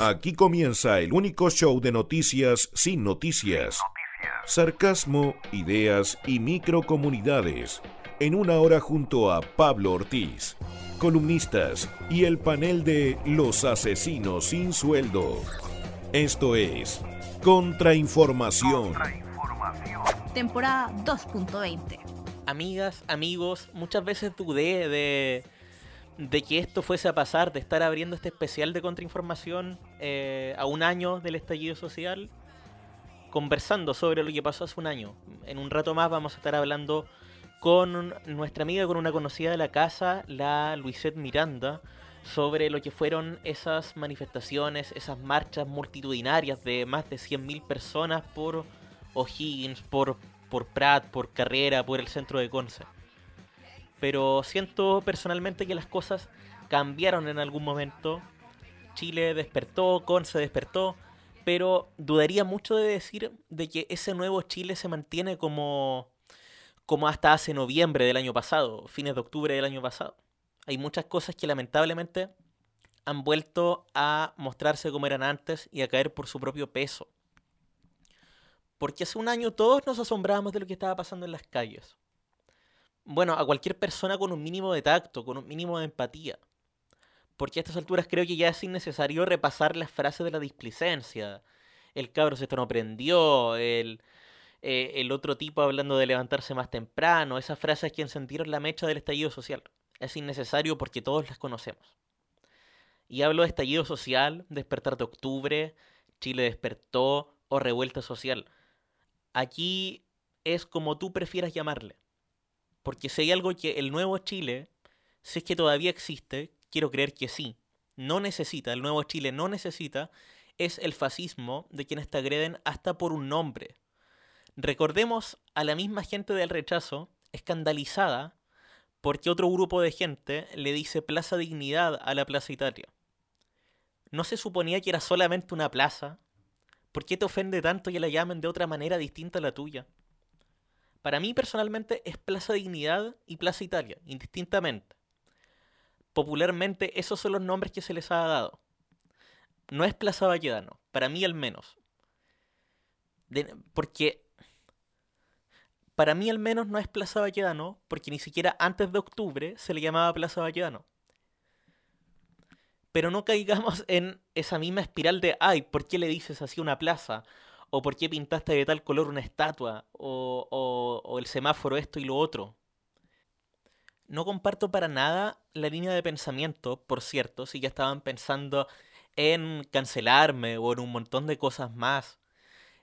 Aquí comienza el único show de noticias sin noticias. Sarcasmo, ideas y microcomunidades. En una hora junto a Pablo Ortiz, columnistas y el panel de Los Asesinos sin Sueldo. Esto es Contrainformación. Temporada 2.20. Amigas, amigos, muchas veces dudé de, de que esto fuese a pasar, de estar abriendo este especial de contrainformación eh, a un año del estallido social, conversando sobre lo que pasó hace un año. En un rato más vamos a estar hablando con nuestra amiga, con una conocida de la casa, la Luisette Miranda, sobre lo que fueron esas manifestaciones, esas marchas multitudinarias de más de 100.000 personas por O'Higgins, por, por Prat, por Carrera, por el centro de Conce. Pero siento personalmente que las cosas cambiaron en algún momento. Chile despertó, Conce despertó, pero dudaría mucho de decir de que ese nuevo Chile se mantiene como, como hasta hace noviembre del año pasado, fines de octubre del año pasado. Hay muchas cosas que lamentablemente han vuelto a mostrarse como eran antes y a caer por su propio peso. Porque hace un año todos nos asombrábamos de lo que estaba pasando en las calles bueno, a cualquier persona con un mínimo de tacto, con un mínimo de empatía. Porque a estas alturas creo que ya es innecesario repasar las frases de la displicencia. El cabro se prendió, el, eh, el otro tipo hablando de levantarse más temprano, esas frases que encendieron la mecha del estallido social. Es innecesario porque todos las conocemos. Y hablo de estallido social, despertar de octubre, Chile despertó o revuelta social. Aquí es como tú prefieras llamarle. Porque si hay algo que el nuevo Chile, si es que todavía existe, quiero creer que sí, no necesita, el nuevo Chile no necesita, es el fascismo de quienes te agreden hasta por un nombre. Recordemos a la misma gente del rechazo, escandalizada, porque otro grupo de gente le dice Plaza Dignidad a la Plaza Italia. ¿No se suponía que era solamente una plaza? ¿Por qué te ofende tanto que la llamen de otra manera distinta a la tuya? Para mí personalmente es Plaza Dignidad y Plaza Italia, indistintamente. Popularmente esos son los nombres que se les ha dado. No es Plaza Baquedano, para mí al menos. porque para mí al menos no es Plaza Baquedano, porque ni siquiera antes de octubre se le llamaba Plaza Baquedano. Pero no caigamos en esa misma espiral de, ay, ¿por qué le dices así una plaza? O por qué pintaste de tal color una estatua, o, el semáforo esto y lo otro. No comparto para nada la línea de pensamiento, por cierto, si ya estaban pensando en cancelarme o en un montón de cosas más.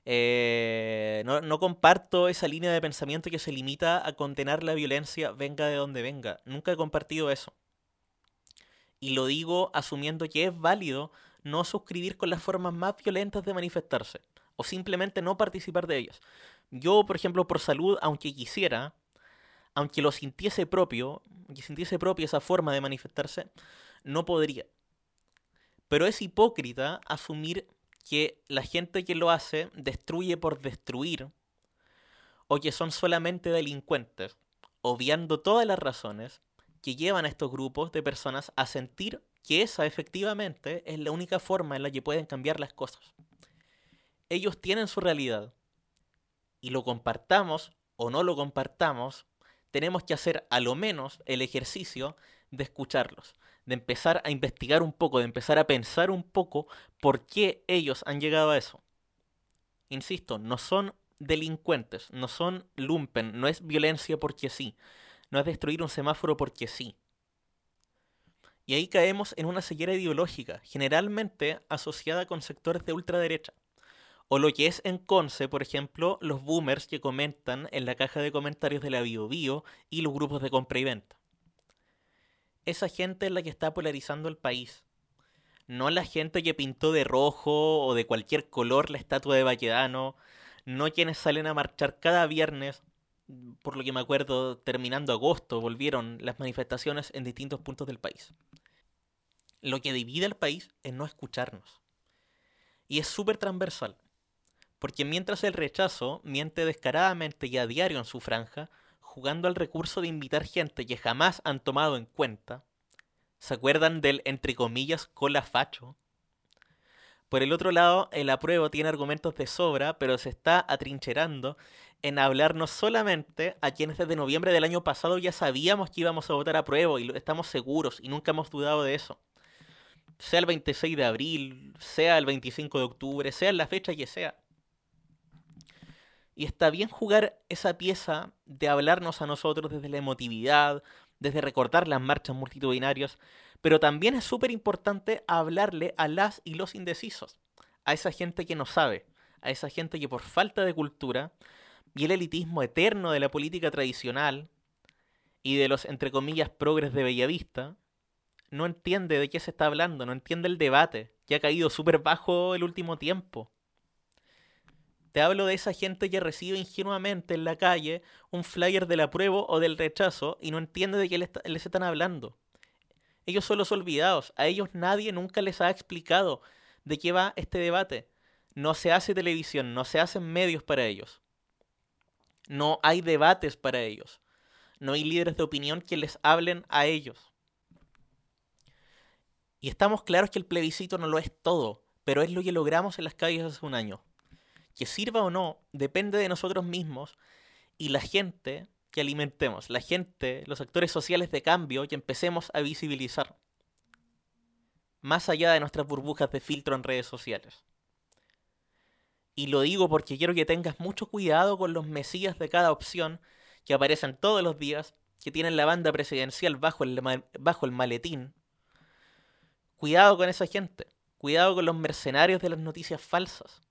Eh, no, no, comparto esa línea de pensamiento que se limita a condenar la violencia venga de donde venga. Nunca he compartido eso. Y lo digo asumiendo que es válido no suscribir con las formas más violentas de manifestarse o simplemente no participar de ellas. Yo, por ejemplo, por salud, aunque quisiera, aunque lo sintiese propio, aunque sintiese propia esa forma de manifestarse, no podría. Pero es hipócrita asumir que la gente que lo hace destruye por destruir, o que son solamente delincuentes, obviando todas las razones que llevan a estos grupos de personas a sentir que esa efectivamente es la única forma en la que pueden cambiar las cosas ellos tienen su realidad y lo compartamos o no lo compartamos, tenemos que hacer a lo menos el ejercicio de escucharlos, de empezar a investigar un poco, de empezar a pensar un poco por qué ellos han llegado a eso. Insisto, no son delincuentes, no son lumpen, no es violencia porque sí, no es destruir un semáforo porque sí. Y ahí caemos en una ceguera ideológica, generalmente asociada con sectores de ultraderecha. O lo que es en Conce, por ejemplo, los boomers que comentan en la caja de comentarios de la BioBio y los grupos de compra y venta. Esa gente es la que está polarizando el país. No la gente que pintó de rojo o de cualquier color la estatua de Baquedano. No quienes salen a marchar cada viernes. Por lo que me acuerdo, terminando agosto, volvieron las manifestaciones en distintos puntos del país. Lo que divide al país es no escucharnos. Y es súper transversal. Porque mientras el rechazo miente descaradamente y a diario en su franja, jugando al recurso de invitar gente que jamás han tomado en cuenta, ¿se acuerdan del entre comillas cola facho? Por el otro lado, el apruebo tiene argumentos de sobra, pero se está atrincherando en hablarnos solamente a quienes desde noviembre del año pasado ya sabíamos que íbamos a votar apruebo y estamos seguros y nunca hemos dudado de eso. Sea el 26 de abril, sea el 25 de octubre, sea la fecha que sea. Y está bien jugar esa pieza de hablarnos a nosotros desde la emotividad, desde recordar las marchas multitudinarias, pero también es súper importante hablarle a las y los indecisos, a esa gente que no sabe, a esa gente que por falta de cultura y el elitismo eterno de la política tradicional y de los, entre comillas, progres de Bellavista, no entiende de qué se está hablando, no entiende el debate, que ha caído súper bajo el último tiempo. Te hablo de esa gente que recibe ingenuamente en la calle un flyer del apruebo o del rechazo y no entiende de qué les, están hablando. Ellos son los olvidados. A ellos nadie nunca les ha explicado de qué va este debate. No se hace televisión, no se hacen medios para ellos. No hay debates para ellos. No hay líderes de opinión que les hablen a ellos. Y estamos claros que el plebiscito no lo es todo, pero es lo que logramos en las calles hace un año que sirva o no depende de nosotros mismos y la gente que alimentemos, la gente, los actores sociales de cambio que empecemos a visibilizar, más allá de nuestras burbujas de filtro en redes sociales. Y lo digo porque quiero que tengas mucho cuidado con los mesías de cada opción que aparecen todos los días, que tienen la banda presidencial bajo el, bajo el maletín. Cuidado con esa gente, cuidado con los mercenarios de las noticias falsas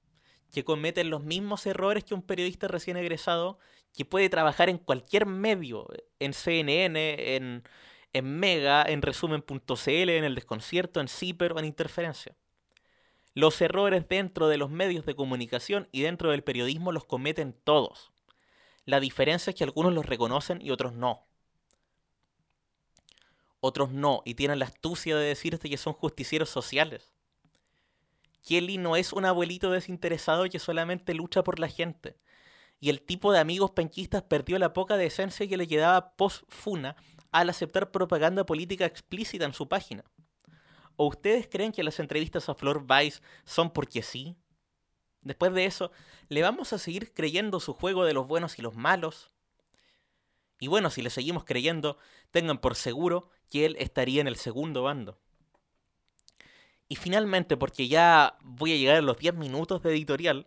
que cometen los mismos errores que un periodista recién egresado que puede trabajar en cualquier medio, en CNN, en, en Mega, en resumen.cl, en el desconcierto, en Ciper o en Interferencia. Los errores dentro de los medios de comunicación y dentro del periodismo los cometen todos. La diferencia es que algunos los reconocen y otros no. Otros no, y tienen la astucia de decirte que son justicieros sociales. Kelly no es un abuelito desinteresado que solamente lucha por la gente. Y el tipo de amigos penquistas perdió la poca decencia que le quedaba post-funa al aceptar propaganda política explícita en su página. ¿O ustedes creen que las entrevistas a Flor Vice son porque sí? Después de eso, ¿le vamos a seguir creyendo su juego de los buenos y los malos? Y bueno, si le seguimos creyendo, tengan por seguro que él estaría en el segundo bando. Y finalmente, porque ya voy a llegar a los 10 minutos de editorial,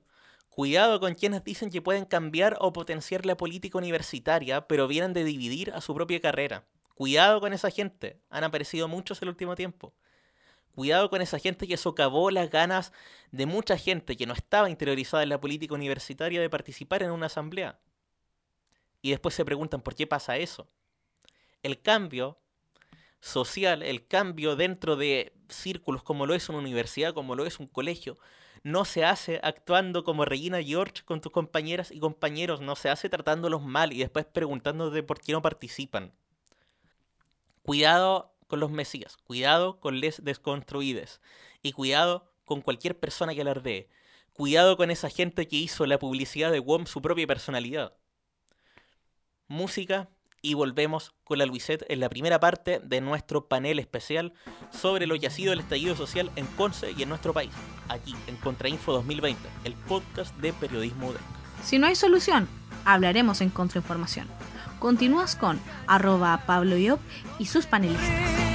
cuidado con quienes dicen que pueden cambiar o potenciar la política universitaria, pero vienen de dividir a su propia carrera. Cuidado con esa gente, han aparecido muchos el último tiempo. Cuidado con esa gente que socavó las ganas de mucha gente que no estaba interiorizada en la política universitaria de participar en una asamblea. Y después se preguntan por qué pasa eso. El cambio social, el cambio dentro de círculos como lo es una universidad, como lo es un colegio, no se hace actuando como Regina George con tus compañeras y compañeros, no se hace tratándolos mal y después preguntándote por qué no participan. Cuidado con los mesías, cuidado con les desconstruides y cuidado con cualquier persona que alardee. Cuidado con esa gente que hizo la publicidad de WOM su propia personalidad. Música, y volvemos con la Luisette en la primera parte de nuestro panel especial sobre lo que ha sido el estallido social en Conce y en nuestro país, aquí en Contrainfo 2020, el podcast de periodismo de... Si no hay solución, hablaremos en Contrainformación. Continúas con arroba Pablo Iop y sus panelistas.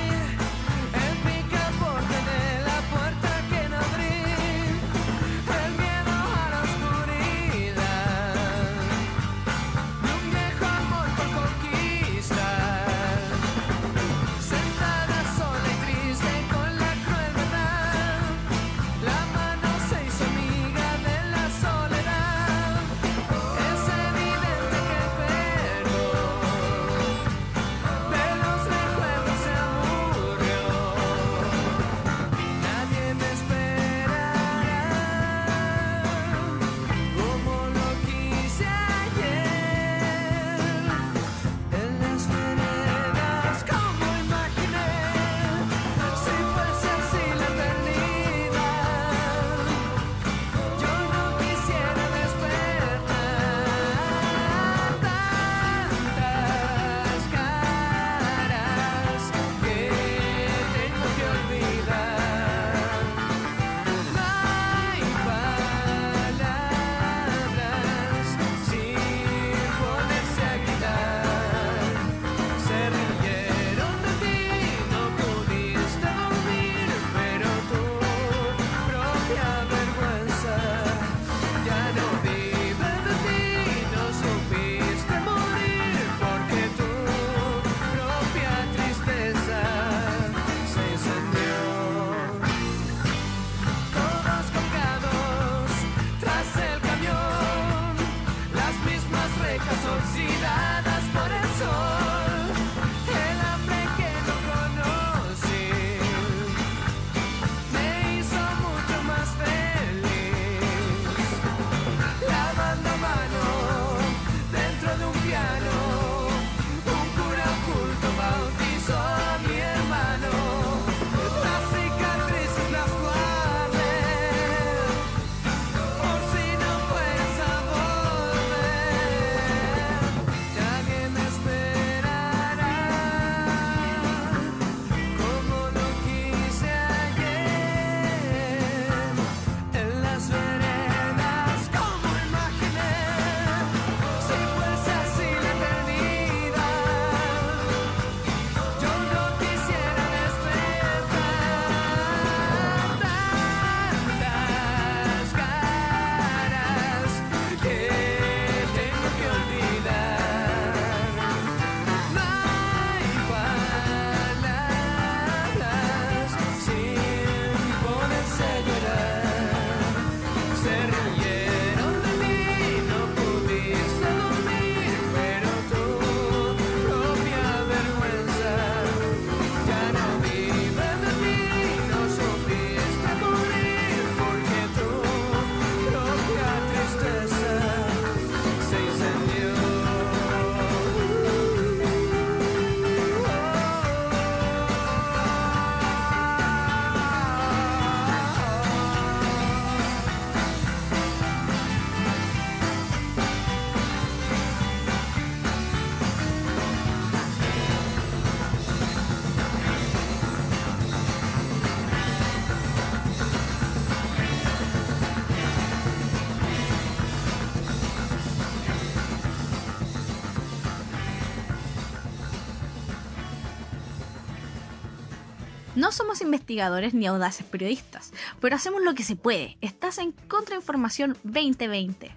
No somos investigadores ni audaces periodistas, pero hacemos lo que se puede. Estás en Contrainformación 2020.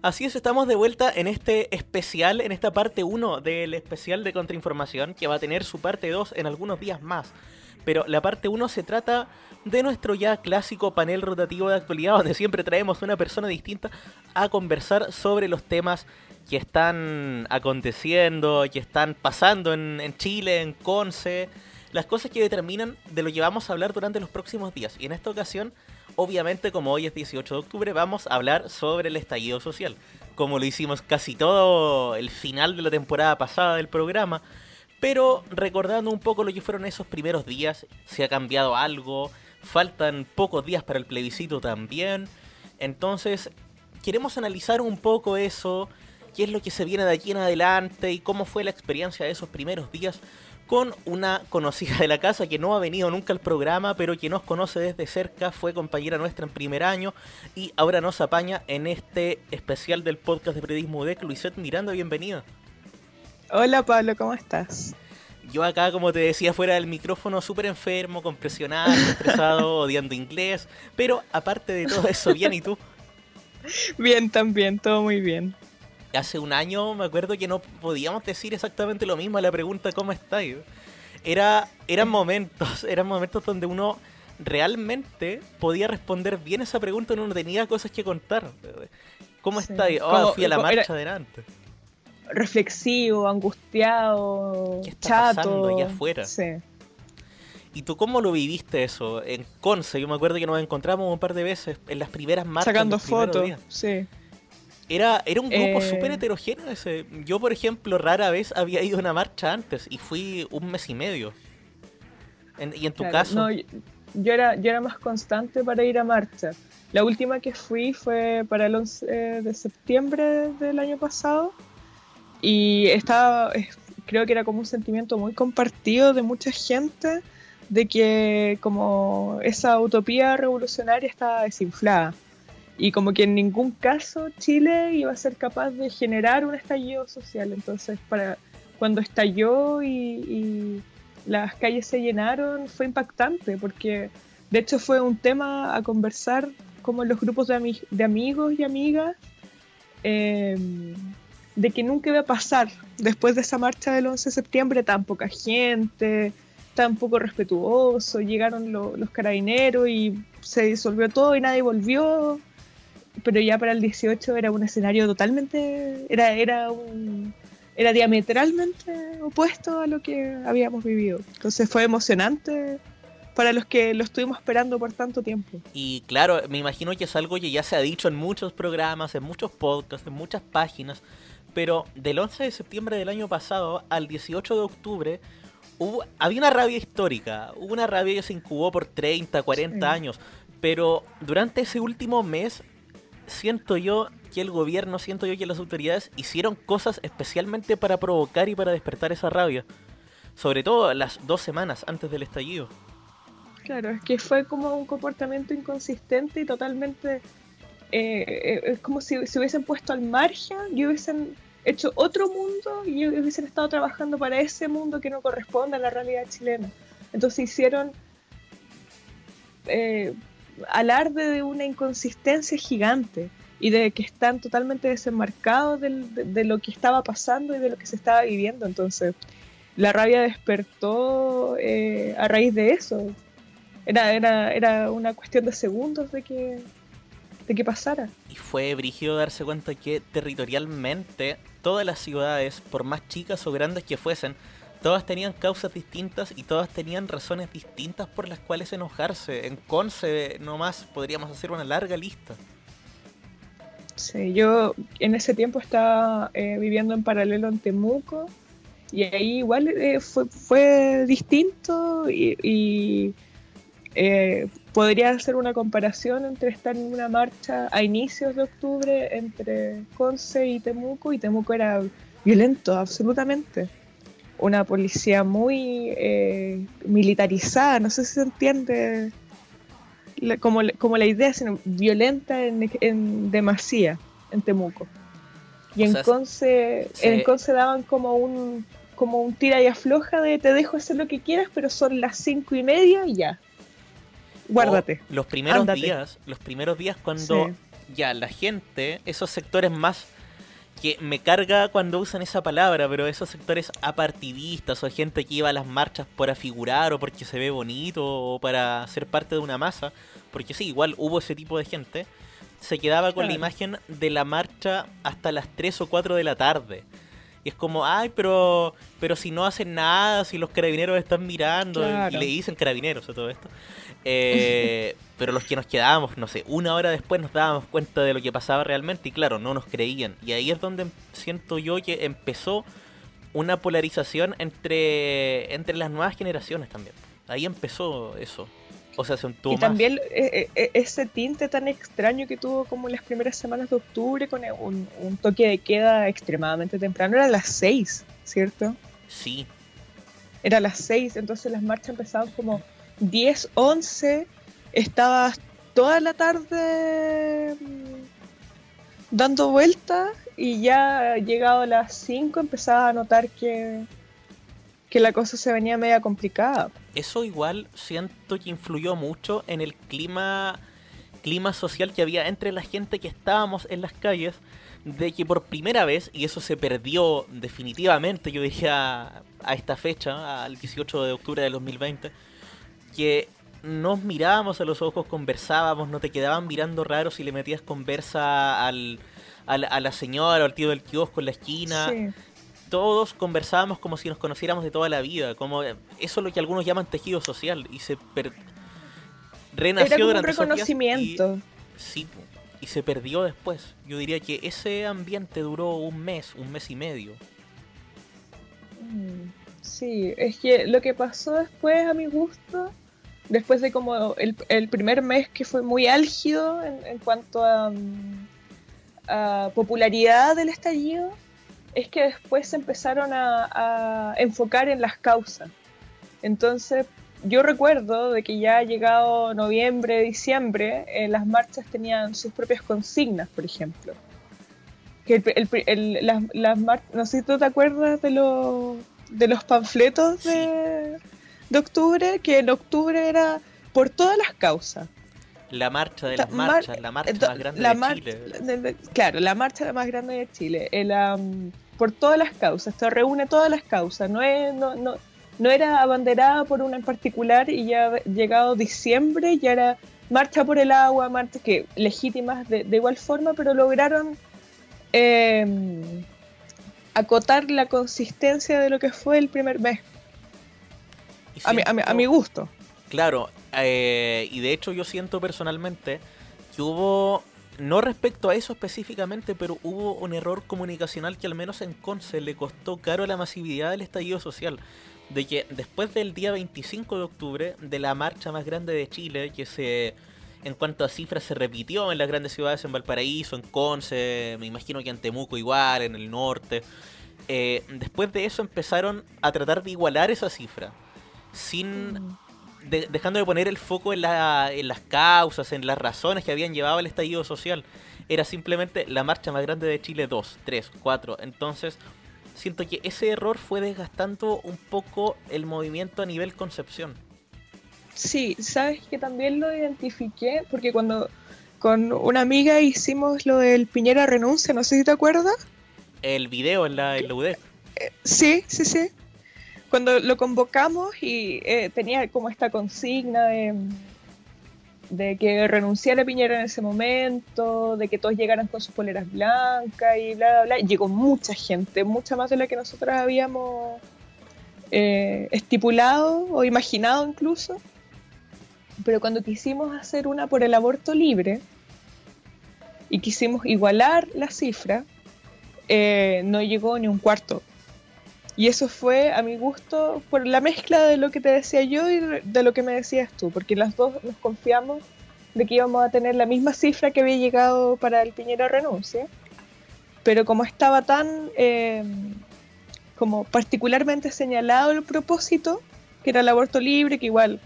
Así es, estamos de vuelta en este especial, en esta parte 1 del especial de Contrainformación, que va a tener su parte 2 en algunos días más. Pero la parte 1 se trata de nuestro ya clásico panel rotativo de actualidad, donde siempre traemos una persona distinta a conversar sobre los temas que están aconteciendo, que están pasando en, en Chile, en Conce, las cosas que determinan de lo que vamos a hablar durante los próximos días. Y en esta ocasión, obviamente, como hoy es 18 de octubre, vamos a hablar sobre el estallido social, como lo hicimos casi todo el final de la temporada pasada del programa. Pero recordando un poco lo que fueron esos primeros días, si ha cambiado algo, faltan pocos días para el plebiscito también. Entonces, queremos analizar un poco eso, qué es lo que se viene de aquí en adelante y cómo fue la experiencia de esos primeros días con una conocida de la casa que no ha venido nunca al programa, pero que nos conoce desde cerca, fue compañera nuestra en primer año y ahora nos apaña en este especial del podcast de periodismo UDEC. Luisette Miranda, bienvenida. Hola Pablo, ¿cómo estás? Yo acá, como te decía, fuera del micrófono, súper enfermo, con presionado, estresado, odiando inglés, pero aparte de todo eso, bien, ¿y tú? Bien, también, todo muy bien hace un año me acuerdo que no podíamos decir exactamente lo mismo a la pregunta ¿cómo estáis? Era, eran momentos, eran momentos donde uno realmente podía responder bien esa pregunta, uno no tenía cosas que contar. ¿Cómo estáis? Oh, fui a la marcha adelante. Reflexivo, angustiado, ¿Qué está pasando allá afuera? Sí. ¿Y tú cómo lo viviste eso? En Conce, yo me acuerdo que nos encontramos un par de veces en las primeras marchas. Sacando fotos, sí. Era, era un grupo eh... súper heterogéneo ese. Yo, por ejemplo, rara vez había ido a una marcha antes y fui un mes y medio. ¿Y en tu caso? No, yo, era, yo era más constante para ir a marcha. La última que fui fue para el 11 de septiembre del año pasado y estaba, creo que era como un sentimiento muy compartido de mucha gente de que como esa utopía revolucionaria estaba desinflada y como que en ningún caso Chile iba a ser capaz de generar un estallido social. Entonces, para cuando estalló y, las calles se llenaron, fue impactante, porque de hecho fue un tema a conversar como en los grupos de, de amigos y amigas, em, de que nunca iba a pasar después de esa marcha del 11 de septiembre tan poca gente, tan poco respetuoso, llegaron los carabineros y se disolvió todo y nadie volvió pero ya para el 18 era un escenario totalmente, era, era un, era diametralmente opuesto a lo que habíamos vivido. Entonces fue emocionante para los que lo estuvimos esperando por tanto tiempo. Y claro, me imagino que es algo que ya se ha dicho en muchos programas, en muchos podcasts, en muchas páginas, pero del 11 de septiembre del año pasado al 18 de octubre hubo, había una rabia histórica, hubo una rabia que se incubó por 30, 40 años, pero durante ese último mes siento yo que el gobierno, siento yo que las autoridades hicieron cosas especialmente para provocar y para despertar esa rabia. Sobre todo las dos semanas antes del estallido. Claro, es que fue como un comportamiento inconsistente y totalmente... Eh, eh, es como si se hubiesen puesto al margen y hubiesen hecho otro mundo y hubiesen estado trabajando para ese mundo que no corresponde a la realidad chilena. Entonces hicieron eh, alarde de una inconsistencia gigante y de que están totalmente desenmarcados de, lo que estaba pasando y de lo que se estaba viviendo. Entonces, la rabia despertó eh, a raíz de eso. Era, era, era una cuestión de segundos de que, de que pasara. Y fue brígido darse cuenta que territorialmente todas las ciudades, por más chicas o grandes que fuesen, todas tenían causas distintas y todas tenían razones distintas por las cuales enojarse. En Conce nomás podríamos hacer una larga lista. Sí, yo en ese tiempo estaba eh, viviendo en paralelo en Temuco y ahí igual eh, fue, distinto y, eh, podría hacer una comparación entre estar en una marcha a inicios de octubre entre Conce y Temuco y Temuco era violento absolutamente una policía muy eh, militarizada, no sé si se entiende como, como la idea, sino violenta en, en demasía en Temuco. Y en, Conce, en Conce daban como un, como un tira y afloja de te dejo hacer lo que quieras, pero son las cinco y media y ya. Guárdate. O los primeros Ándate. días, los primeros días cuando Sí. ya la gente, esos sectores más que me carga cuando usan esa palabra, pero esos sectores apartidistas o gente que iba a las marchas por afigurar o porque se ve bonito o para ser parte de una masa, porque sí, igual hubo ese tipo de gente, se quedaba con la imagen de la marcha hasta las 3 o 4 de la tarde. Y es como, ay, pero pero si no hacen nada, si los carabineros están mirando, y le dicen carabineros a todo esto. Eh, pero los que nos quedábamos, no sé, una hora después nos dábamos cuenta de lo que pasaba realmente y claro, no nos creían. Y ahí es donde em- siento yo que empezó una polarización entre, entre las nuevas generaciones también. Ahí empezó eso. O sea, se Y también eh, eh, ese tinte tan extraño que tuvo como las primeras semanas de octubre con un, un toque de queda extremadamente temprano. Era a las 6, ¿cierto? Sí, Era a las 6, entonces las marchas empezaban como 10, 11. Estabas toda la tarde mm, dando vueltas y ya llegado a las 5 empezaba a notar que, que la cosa se venía media complicada. eso igual siento que influyó mucho en el clima clima social que había entre la gente que estábamos en las calles de que por primera vez y eso se perdió definitivamente yo diría a esta fecha al 18 de octubre del 2020 que nos mirábamos a los ojos conversábamos no te quedaban mirando raro si le metías conversa al, al- a la señora o al tío del kiosco en la esquina Sí. todos conversábamos como si nos conociéramos de toda la vida, como eso es lo que algunos llaman tejido social y se per- renació Era como un durante días reconocimiento. y, sí, y se perdió después. Yo diría que ese ambiente duró un mes, un mes y medio. Mm, Sí, es que lo que pasó después, a mi gusto, después de como el, primer mes que fue muy álgido en, cuanto a, mm, a popularidad del estallido, es que después se empezaron a, enfocar en las causas. Entonces, yo recuerdo de que ya llegado noviembre, diciembre, eh, las marchas tenían sus propias consignas, por ejemplo. No sé si tú te acuerdas de, los de los panfletos de, de octubre, que en octubre era por todas las causas. La marcha de las mar- marchas, la marcha más grande la de mar- Chile. de- de- claro, la marcha más grande de Chile. El, am, por todas las causas, esto reúne todas las causas. No, es, no, no, no era abanderada por una en particular y ya llegado diciembre ya era marcha por el agua, marchas que legítimas de, de igual forma, pero lograron em, acotar la consistencia de lo que fue el primer mes, A mi, a mi- a siento- mi gusto. Claro, eh, y de hecho yo siento personalmente que hubo, no respecto a eso específicamente, pero hubo un error comunicacional que al menos en Conce le costó caro la masividad del estallido social. De que después del día 25 de octubre, de la marcha más grande de Chile, que se, en cuanto a cifras, se repitió en las grandes ciudades, en Valparaíso, en Conce, me imagino que en Temuco igual, en el norte. eh, después de eso empezaron a tratar de igualar esa cifra. Sin de- dejando de poner el foco en, la- en las causas, en las razones que habían llevado al estallido social. Era simplemente la marcha más grande de Chile 2, 3, 4. Entonces, siento que ese error fue desgastando un poco el movimiento a nivel concepción. Sí, sabes que también lo identifiqué porque cuando con una amiga hicimos lo del Piñera renuncia, no sé si te acuerdas. El video en la, en la UDEC. Sí, sí, sí. Cuando lo convocamos y eh, tenía como esta consigna de, que renunciara Piñera en ese momento, de que todos llegaran con sus poleras blancas y bla, bla, bla. Llegó mucha gente, mucha más de la que nosotros habíamos eh, estipulado o imaginado incluso. Pero cuando quisimos hacer una por el aborto libre y quisimos igualar la cifra, eh, no llegó ni un cuarto. Y eso fue, a mi gusto, por la mezcla de lo que te decía yo y de lo que me decías tú, porque las dos nos confiamos de que íbamos a tener la misma cifra que había llegado para el Piñera renuncia, pero como estaba tan eh, como particularmente señalado el propósito, que era el aborto libre, que igual,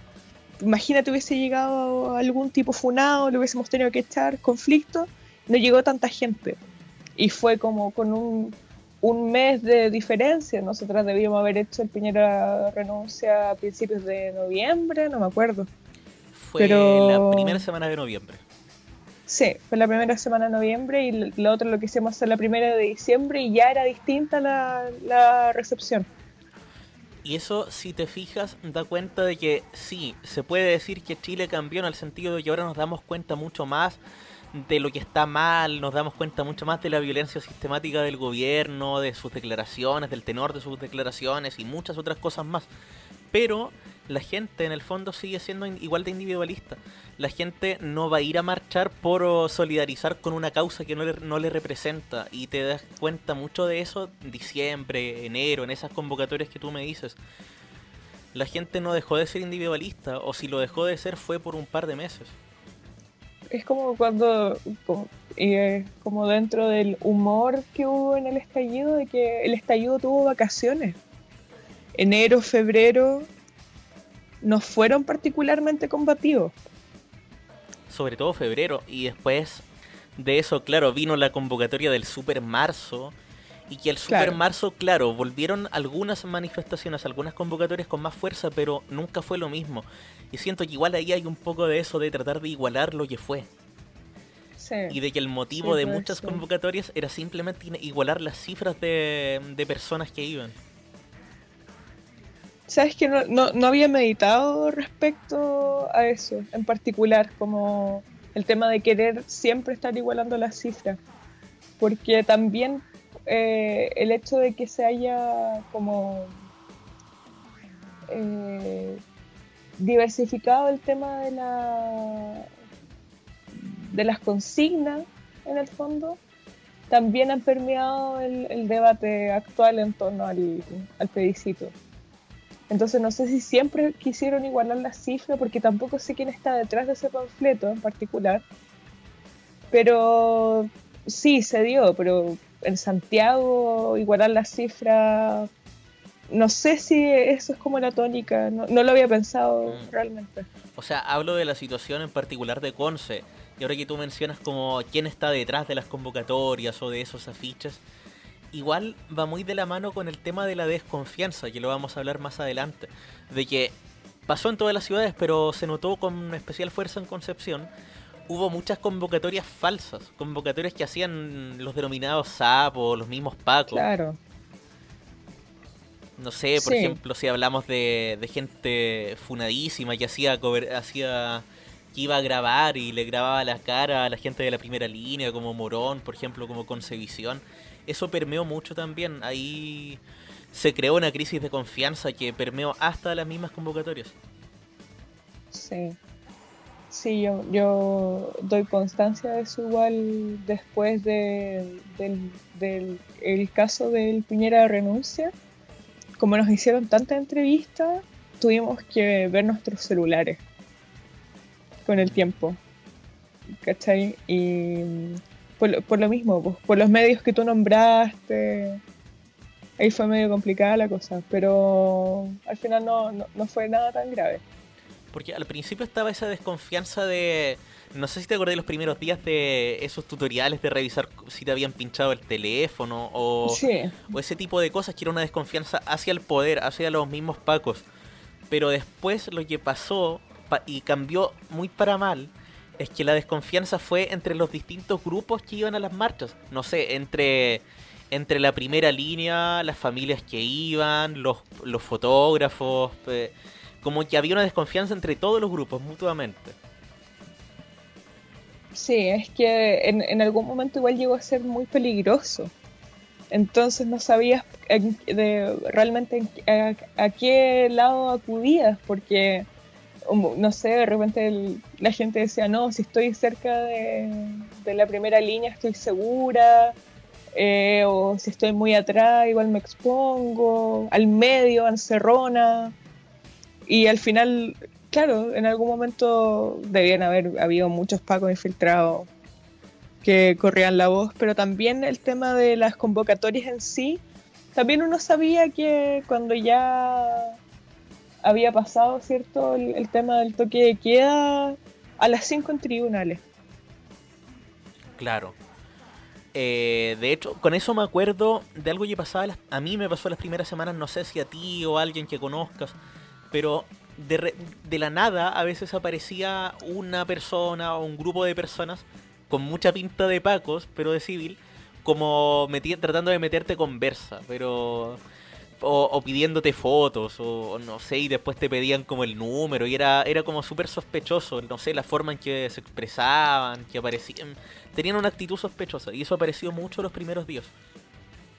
imagínate hubiese llegado algún tipo funado, le hubiésemos tenido que echar conflicto, no llegó tanta gente. Y fue como con un un mes de diferencia. Nosotras debíamos haber hecho el Piñera renuncia a principios de noviembre, no me acuerdo. Fue la primera semana de noviembre. Sí, fue la primera semana de noviembre y lo otro lo que hicimos hacer la primera de diciembre y ya era distinta la, la recepción. Y eso, si te fijas, da cuenta de que sí, se puede decir que Chile cambió en el sentido de que ahora nos damos cuenta mucho más de lo que está mal, nos damos cuenta mucho más de la violencia sistemática del gobierno, de sus declaraciones, del tenor de sus declaraciones y muchas otras cosas más. Pero la gente en el fondo sigue siendo igual de individualista. La gente no va a ir a marchar por solidarizar con una causa que no le, no le representa. Y te das cuenta mucho de eso en diciembre, enero, en esas convocatorias que tú me dices. La gente no dejó de ser individualista, o si lo dejó de ser fue por un par de meses es como cuando, como, eh, como dentro del humor que hubo en el estallido, de que el estallido tuvo vacaciones. Enero, febrero no fueron particularmente combativos. Sobre todo febrero, y después de eso, claro, vino la convocatoria del Super Marzo, y que el Super Marzo, claro, volvieron algunas manifestaciones, algunas convocatorias con más fuerza, pero nunca fue lo mismo. Y siento que igual ahí hay un poco de eso de tratar de igualar lo que fue. Sí. Y de que el motivo de muchas convocatorias era simplemente igualar las cifras de, de personas que iban. Sabes que no, no, no había meditado respecto a eso en particular, como el tema de querer siempre estar igualando las cifras. Porque también eh, el hecho de que se haya como eh, diversificado el tema de la de las consignas en el fondo también han permeado el, debate actual en torno al, al, plebiscito. Entonces no sé si siempre quisieron igualar la cifra porque tampoco sé quién está detrás de ese panfleto en particular. Pero sí, se dio, pero en Santiago igualar la cifra, no sé si eso es como la tónica, no, lo había pensado mm. realmente. O sea, hablo de la situación en particular de Conce, y ahora que tú mencionas como quién está detrás de las convocatorias o de esos afiches, igual va muy de la mano con el tema de la desconfianza, que lo vamos a hablar más adelante, de que pasó en todas las ciudades, pero se notó con especial fuerza en Concepción, hubo muchas convocatorias falsas, convocatorias que hacían los denominados SAP o los mismos Pacos. Claro. No sé, por ejemplo, si hablamos de, gente funadísima que hacía, hacía que iba a grabar y le grababa la cara a la gente de la primera línea, como Morón, por ejemplo, como Concevisión. Eso permeó mucho también. Ahí se creó una crisis de confianza que permeó hasta las mismas convocatorias. Sí. Sí, yo, yo doy constancia de eso igual después de, del, el caso del Piñera de renuncia. Como nos hicieron tantas entrevistas, tuvimos que ver nuestros celulares con el tiempo. ¿Cachai? Y por, por lo mismo, por los medios que tú nombraste, ahí fue medio complicada la cosa, pero al final no, no fue nada tan grave. Porque al principio estaba esa desconfianza de... No sé si te acordás de los primeros días de esos tutoriales de revisar si te habían pinchado el teléfono o, o ese tipo de cosas que era una desconfianza hacia el poder, hacia los mismos pacos. Pero después lo que pasó y cambió muy para mal es que la desconfianza fue entre los distintos grupos que iban a las marchas. No sé, entre, entre la primera línea, las familias que iban, los, los fotógrafos como que había una desconfianza entre todos los grupos mutuamente. Sí, es que en, algún momento igual llegó a ser muy peligroso. Entonces no sabías de, realmente a, qué lado acudías, porque, no sé, de repente la gente decía, no, si estoy cerca de, la primera línea estoy segura, eh, o si estoy muy atrás igual me expongo, al medio, encerrona. Y al final, claro, en algún momento debían haber habido muchos pacos infiltrados que corrían la voz, pero también el tema de las convocatorias en sí, también uno sabía que cuando ya había pasado, ¿cierto?, el, tema del toque de queda a las 5 en tribunales. Claro. Eh, de hecho, con eso me acuerdo de algo que pasaba, a mí me pasó las primeras semanas, no sé si a ti o a alguien que conozcas, pero de, la nada a veces aparecía una persona o un grupo de personas con mucha pinta de pacos, pero de civil, como meti- tratando de meterte conversa, pero... O, pidiéndote fotos, o, no sé, y después te pedían como el número, y era, era como súper sospechoso, no sé, la forma en que se expresaban, que aparecían, tenían una actitud sospechosa, y eso apareció mucho los primeros días.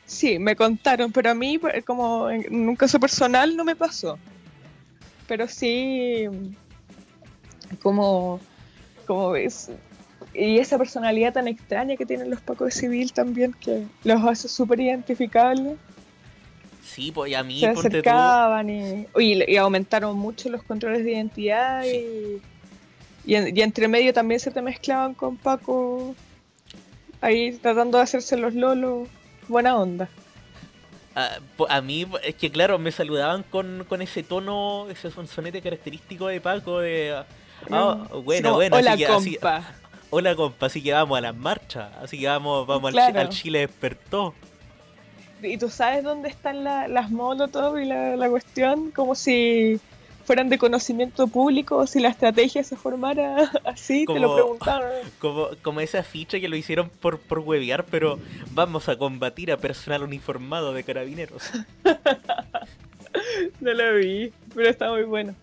Sí, me contaron, pero a mí, pues, como en un caso personal, no me pasó. Pero sí, como, como ves, y esa personalidad tan extraña que tienen los pacos de civil también, que los hace súper identificables. Sí, pues y a mí, Se ponte tú, acercaban y, y, y aumentaron mucho los controles de identidad Sí. y, y, en- y entre medio también se te mezclaban con Paco ahí tratando de hacerse los lolos. Buena onda. A, po- a mí, es que claro, me saludaban con, con ese tono, ese sonsonete característico de Paco, de... Ah, Mm. buena, Como, buena, Hola, así que- así- compa. Hola compa, así que vamos a las marchas, así que vamos, vamos al, Claro. Chi- al Chile despertó. ¿Y tú sabes dónde están la- las molotov y la, la cuestión? Como si fueran de conocimiento público si la estrategia se formara así, te lo preguntaron. Como, como ese afiche que lo hicieron por, por huevear, pero vamos a combatir a personal uniformado de carabineros. No lo vi, pero está muy bueno.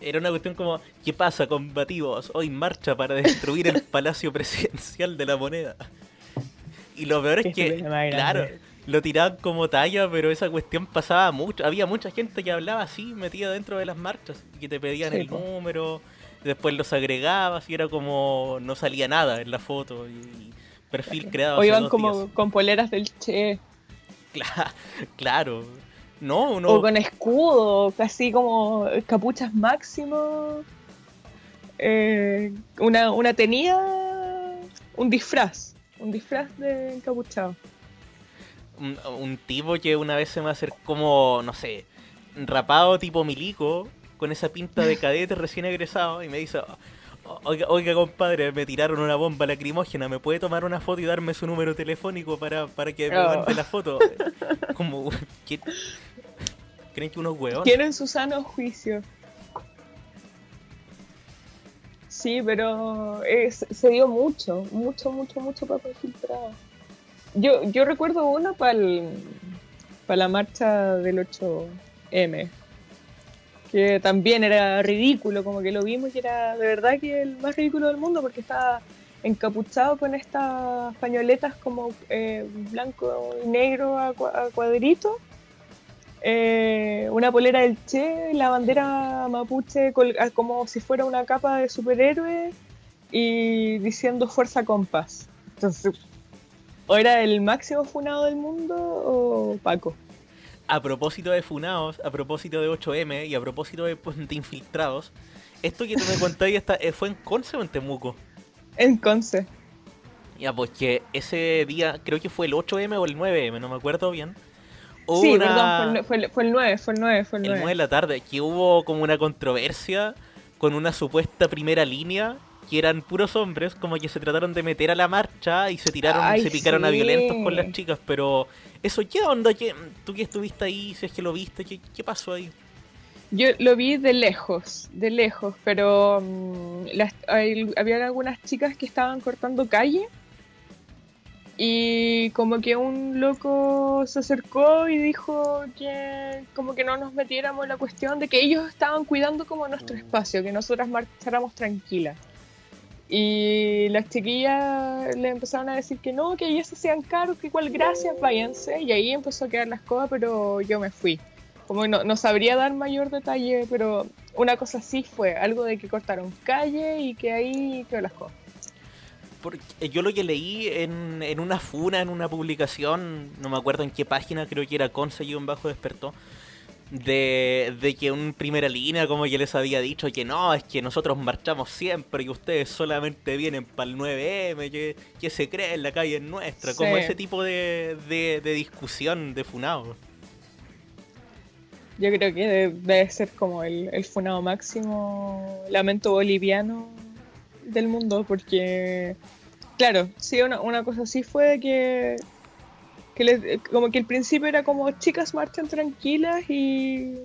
Era una cuestión como, ¿qué pasa combativos? Hoy marcha para destruir el Palacio Presidencial de la Moneda. Y lo peor es que, claro. Lo tiraban como talla, pero esa cuestión pasaba mucho. Había mucha gente que hablaba así, metida dentro de las marchas, y que te pedían Sí, el po. número, después los agregabas y era como, no salía nada en la foto. Y, y perfil creado O iban como días. con poleras del Che. Cla- Claro. No, uno... O con escudo, casi como capuchas máximo. Eh, una, una tenía un disfraz. Un disfraz de encapuchado. Un, un tipo que una vez se me acercó como, no sé, rapado tipo milico, con esa pinta de cadete recién egresado, y me dice, "O- oiga, oiga compadre, me tiraron una bomba lacrimógena, ¿me puede tomar una foto y darme su número telefónico para, para que me Oh. mande la foto? Como, ¿qué- ¿creen que unos hueones? Tienen su sano juicio. Sí, pero se se dio mucho, mucho, mucho, mucho papel filtrado. Yo, yo recuerdo uno para la marcha del 8M, que también era ridículo, como que lo vimos y era de verdad que el más ridículo del mundo porque estaba encapuchado con estas pañoletas como eh, blanco y negro a, cua- a cuadritos eh, una polera del Che, la bandera mapuche colga- como si fuera una capa de superhéroe y diciendo fuerza compás. Entonces, o era el máximo funado del mundo o Paco. A propósito de funados, a propósito de 8M y a propósito de, de infiltrados, esto que tú me contaste esta- eh, fue en Conce o en Temuco. En Conce. Ya, pues que ese día, creo que fue el 8M o el 9M, no me acuerdo bien. Hubo Sí, una- perdón, fue el, fue, el, fue el 9, fue el 9, fue el el 9. 9 de la tarde, que hubo como una controversia con una supuesta primera línea, que eran puros hombres, como que se trataron de meter a la marcha y se tiraron, Ay, se picaron a violentos con las chicas, pero eso, ¿qué onda? ¿Qué, tú que estuviste ahí, si es que lo viste, ¿qué, qué pasó ahí? Yo lo vi de lejos, de lejos, pero mm, las, hay- había algunas chicas que estaban cortando calle y como que un loco se acercó y dijo que como que no nos metiéramos en la cuestión de que ellos estaban cuidando como nuestro espacio, que nosotras marcháramos tranquilas. Y las chiquillas le empezaron a decir que no, que ellas se hacían cargo, que igual gracias, váyanse. Y ahí empezó a quedar las cosas, pero yo me fui. Como no, no sabría dar mayor detalle, pero una cosa sí fue, algo de que cortaron calle y que ahí quedó las cosas. Porque yo lo que leí en, en una funa, en una publicación, no me acuerdo en qué página, creo que era Conce-Bajo Despertó, de, de que un primera línea como que les había dicho que no, es que nosotros marchamos siempre y ustedes solamente vienen para el 9M, que, que se cree en la calle es nuestra, como Sí. ese tipo de, de, de discusión de funado. Yo creo que de- debe ser como el, el funado máximo lamento boliviano del mundo, porque Claro, sí, una, una cosa así fue que, que les- como que el principio era como chicas marchan tranquilas y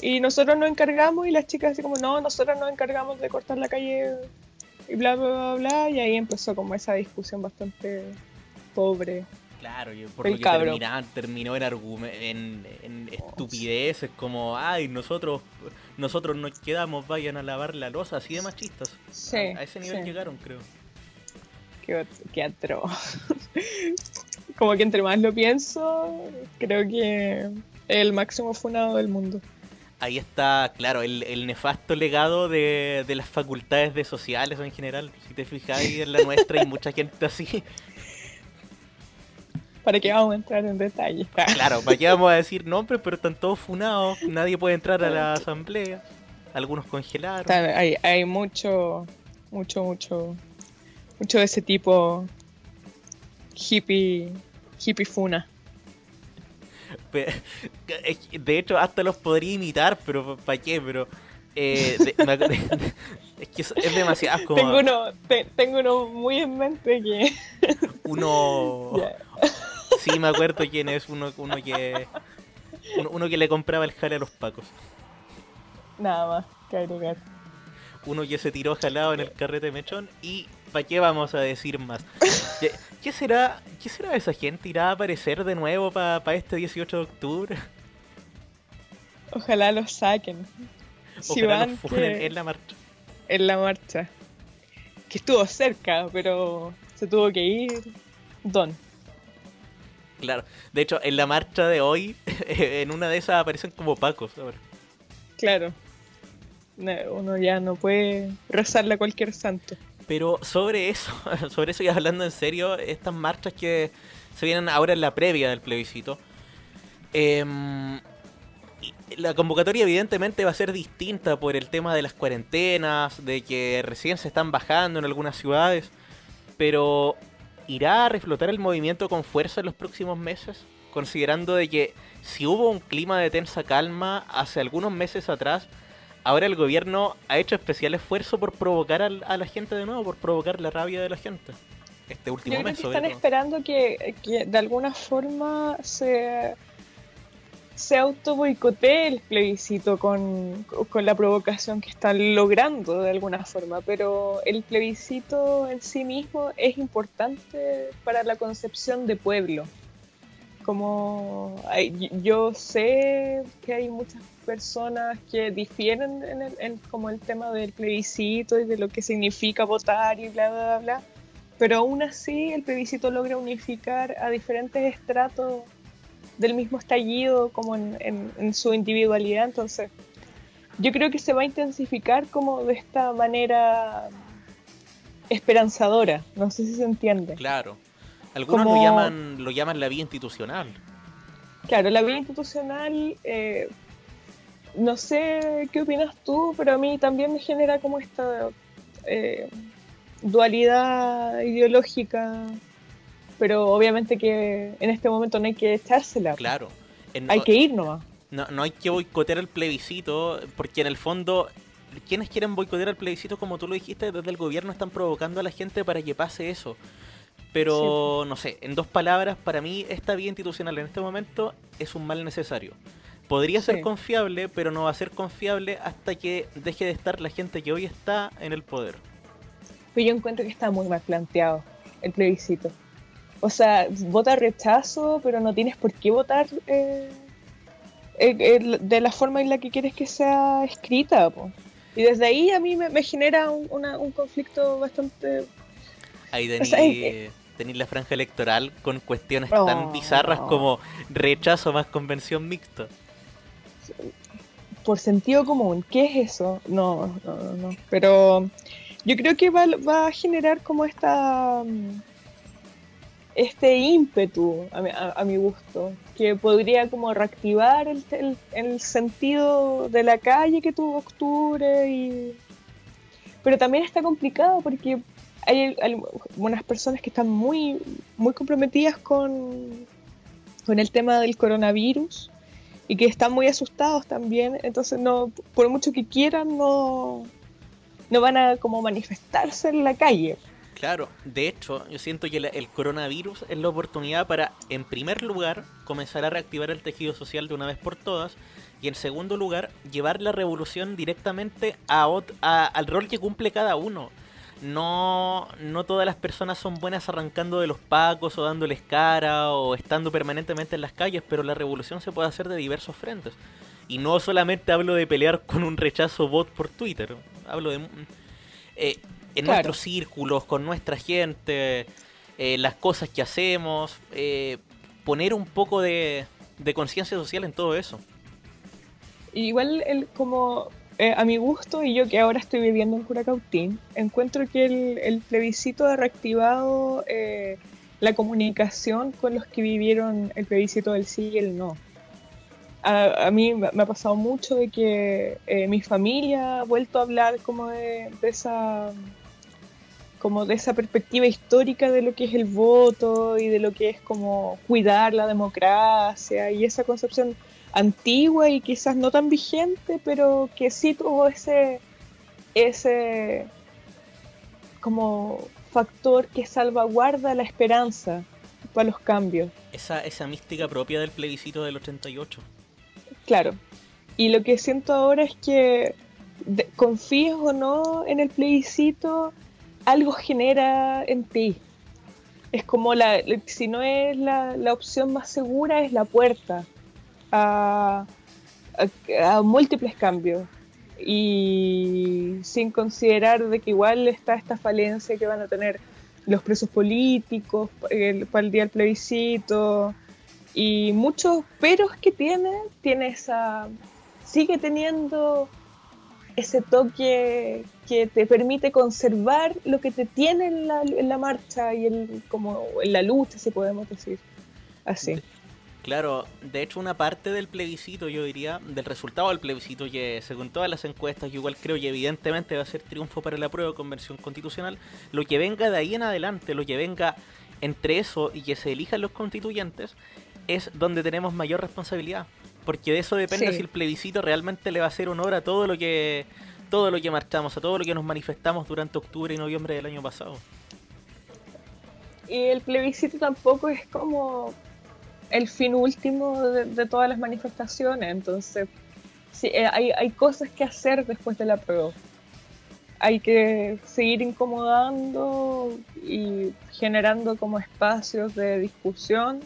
y nosotros nos encargamos y las chicas así como no, nosotros nos encargamos de cortar la calle y bla bla bla bla y ahí empezó como esa discusión bastante pobre. Claro, y por El lo que terminó en, en, en estupideces como, ay, nosotros nosotros nos quedamos, vayan a lavar la losa, así de machistas. Sí, a, a ese nivel sí. llegaron, creo. Qué, qué atroz. como que entre más lo pienso, creo que el máximo funado del mundo. Ahí está, claro, el, el nefasto legado de, de las facultades de sociales en general. Si te fijáis en la nuestra hay mucha gente así. ¿Para qué vamos a entrar en detalle? Claro, ¿para qué vamos a decir nombres? Pero están todos funados, nadie puede entrar a la asamblea. Algunos congelaron. Está- hay, hay mucho, mucho, mucho, mucho de ese tipo hippie, hippie funa. Pe- es que, De hecho, hasta los podría imitar, pero ¿para qué? Pero eh, de- me ac- es que es, demasiado como Tengo uno, te- tengo uno muy en mente que uno. Sí, me acuerdo quién es uno, uno que uno, uno que le compraba el jale a los pacos. nada más que agregar. Uno que se tiró jalado en el carrete mechón y ¿para qué vamos a decir más? ¿Qué, qué será qué será esa gente? ¿Irá a aparecer de nuevo para este 18 de octubre? Ojalá los saquen. Si Ojalá van funen que- en la marcha. en la marcha. Que estuvo cerca, pero se tuvo que ir. Don. Claro. De hecho, en la marcha de hoy, en una de esas aparecen como pacos ahora. Claro. No, Uno ya no puede rezarle a cualquier santo. Pero sobre eso, sobre eso y hablando en serio, estas marchas que se vienen ahora en la previa del plebiscito, em, la convocatoria evidentemente va a ser distinta por el tema de las cuarentenas, de que recién se están bajando en algunas ciudades, pero ¿irá a reflotar el movimiento con fuerza en los próximos meses? Considerando de que si hubo un clima de tensa calma hace algunos meses atrás, ahora el gobierno ha hecho especial esfuerzo por provocar al- a, la gente de nuevo, por provocar la rabia de la gente. Este último Yo creo mes, que sobre están todo. esperando que, que de alguna forma se, se auto boicotee el plebiscito con, con la provocación que están logrando de alguna forma, pero el plebiscito en sí mismo es importante para la concepción de pueblo. Como yo sé que hay muchas personas que difieren en, el, como el tema del plebiscito y de lo que significa votar y bla, bla, bla. Pero aún así el plebiscito logra unificar a diferentes estratos del mismo estallido como en su individualidad. Entonces, yo creo que se va a intensificar como de esta manera esperanzadora. No sé si se entiende. Claro. Algunos Como- lo llaman lo llaman la vía institucional. Claro, la vida institucional, eh, no sé qué opinas tú, pero a mí también me genera como esta eh, dualidad ideológica, pero obviamente que en este momento no hay que echársela, Claro. En- hay que ir nomás. no, no hay que boicotear el plebiscito, porque en el fondo, quienes quieren boicotear el plebiscito, como tú lo dijiste, desde el gobierno están provocando a la gente para que pase eso. Pero, no sé, en dos palabras, para mí esta vía institucional en este momento es un mal necesario. Podría ser confiable, pero no va a ser confiable hasta que deje de estar la gente que hoy está en el poder. Pero yo encuentro que está muy mal planteado el plebiscito. O sea, vota rechazo, pero no tienes por qué votar eh, eh, eh, de la forma en la que quieres que sea escrita. po. Y desde ahí a mí me, me genera un, una- un conflicto bastante... Ahí O sea, eh, tenéis la franja electoral con cuestiones Oh. tan bizarras como rechazo más convención mixta. por sentido común. ¿Qué es eso? No, no, no. no. Pero yo creo que va, va a generar como esta mm, este ímpetu a mi, a- a mi gusto, que podría como reactivar el, el- el sentido de la calle que tuvo octubre y pero también está complicado porque hay algunas personas que están muy muy comprometidas con con el tema del coronavirus y que están muy asustados también, entonces no, por mucho que quieran, no, no van a como manifestarse en la calle. Claro, de hecho, yo siento que el coronavirus es la oportunidad para, en primer lugar, comenzar a reactivar el tejido social de una vez por todas, y en segundo lugar, llevar la revolución directamente a a- al rol que cumple cada uno. No, no todas las personas son buenas arrancando de los pacos o dándoles cara o estando permanentemente en las calles, pero la revolución se puede hacer de diversos frentes. Y no solamente hablo de pelear con un rechazo bot por Twitter, hablo de... eh, en Claro. nuestros círculos, con nuestra gente, eh, las cosas que hacemos, eh, poner un poco de, de conciencia social en todo eso. Igual, el, como eh, a mi gusto, y yo que ahora estoy viviendo en Curacautín, encuentro que el, el plebiscito ha reactivado eh, la comunicación con los que vivieron el plebiscito del sí y el no. A, a mí me ha pasado mucho de que eh, mi familia ha vuelto a hablar como de, de esa como de esa perspectiva histórica de lo que es el voto y de lo que es como cuidar la democracia y esa concepción antigua y quizás no tan vigente, pero que sí tuvo ese, ese como factor que salvaguarda la esperanza para los cambios. Esa, esa mística propia del plebiscito del 88. Claro. Y lo que siento ahora es que de- confíes o no en el plebiscito, algo genera en ti. Es como la, la- si no es la, la opción más segura, es la puerta a, múltiples cambios. Y sin considerar de que igual está esta falencia que van a tener los presos políticos para el día del plebiscito y muchos peros que tiene, tiene esa, sigue teniendo ese toque que te permite conservar lo que te tiene en la, en la marcha y el, como en la lucha, si podemos decir así. Claro, de hecho una parte del plebiscito, yo diría, del resultado del plebiscito, que según todas las encuestas, yo igual creo que evidentemente va a ser triunfo para la prueba de convención constitucional, lo que venga de ahí en adelante, lo que venga entre eso y que se elijan los constituyentes, es donde tenemos mayor responsabilidad. Porque de eso depende Sí. si el plebiscito realmente le va a hacer honor a todo lo que todo lo que marchamos, a todo lo que nos manifestamos durante octubre y noviembre del año pasado. Y el plebiscito tampoco es como el fin último de, todas las manifestaciones, entonces sí, eh, hay, hay cosas que hacer después de la prueba. Hay que seguir incomodando y generando como espacios de discusión